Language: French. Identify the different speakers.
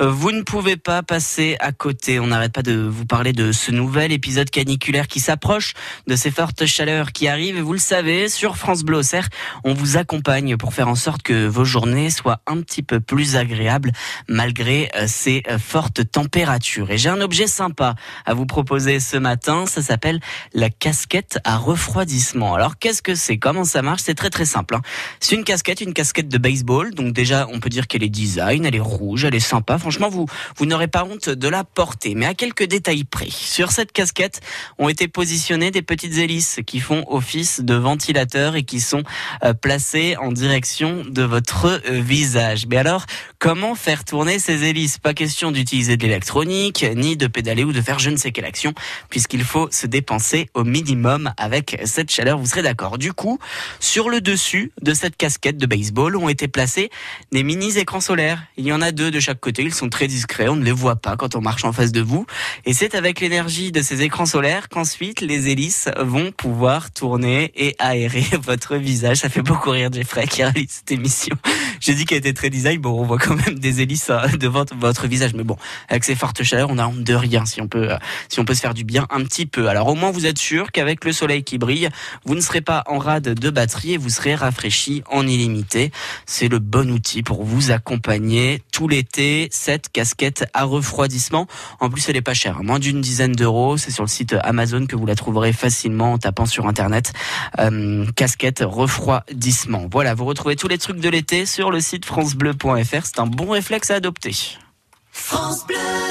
Speaker 1: vous ne pouvez pas passer à côté. On n'arrête pas de vous parler de ce nouvel épisode caniculaire qui s'approche, de ces fortes chaleurs qui arrivent. Et vous le savez, sur France Bleu Auxerre, on vous accompagne pour faire en sorte que vos journées soient un petit peu plus agréables malgré euh, ces euh, fortes températures. Et j'ai un objet sympa à vous proposer ce matin. Ça s'appelle la casquette à refroidissement. Alors qu'est-ce que c'est? Comment ça marche? C'est très très simple. Hein. C'est une casquette, une casquette de baseball. Donc déjà, on peut dire qu'elle est design, elle est rouge, elle est sympa franchement, vous, n'aurez pas honte de la porter. Mais à quelques détails près. Sur cette casquette ont été positionnées des petites hélices qui font office de ventilateur et qui sont euh, placées en direction de votre euh, visage. Mais alors, comment faire tourner ces hélices Pas question d'utiliser de l'électronique, ni de pédaler ou de faire je ne sais quelle action, puisqu'il faut se dépenser au minimum avec cette chaleur. Vous serez d'accord. Du coup, sur le dessus de cette casquette de baseball ont été placés des mini écrans solaires. Il y en a deux de chaque côté sont très discrets, on ne les voit pas quand on marche en face de vous. Et c'est avec l'énergie de ces écrans solaires qu'ensuite les hélices vont pouvoir tourner et aérer votre visage. Ça fait beaucoup rire Jeffrey qui réalise cette émission. J'ai dit qu'elle était très design. Bon, on voit quand même des hélices hein, devant votre visage. Mais bon, avec ces fortes chaleurs, on a honte de rien si on peut, euh, si on peut se faire du bien un petit peu. Alors au moins, vous êtes sûr qu'avec le soleil qui brille, vous ne serez pas en rade de batterie et vous serez rafraîchi en illimité. C'est le bon outil pour vous accompagner tout l'été cette casquette à refroidissement. En plus, elle est pas chère, moins d'une dizaine d'euros. C'est sur le site Amazon que vous la trouverez facilement en tapant sur internet euh, casquette refroidissement. Voilà, vous retrouvez tous les trucs de l'été sur le site francebleu.fr. C'est un bon réflexe à adopter.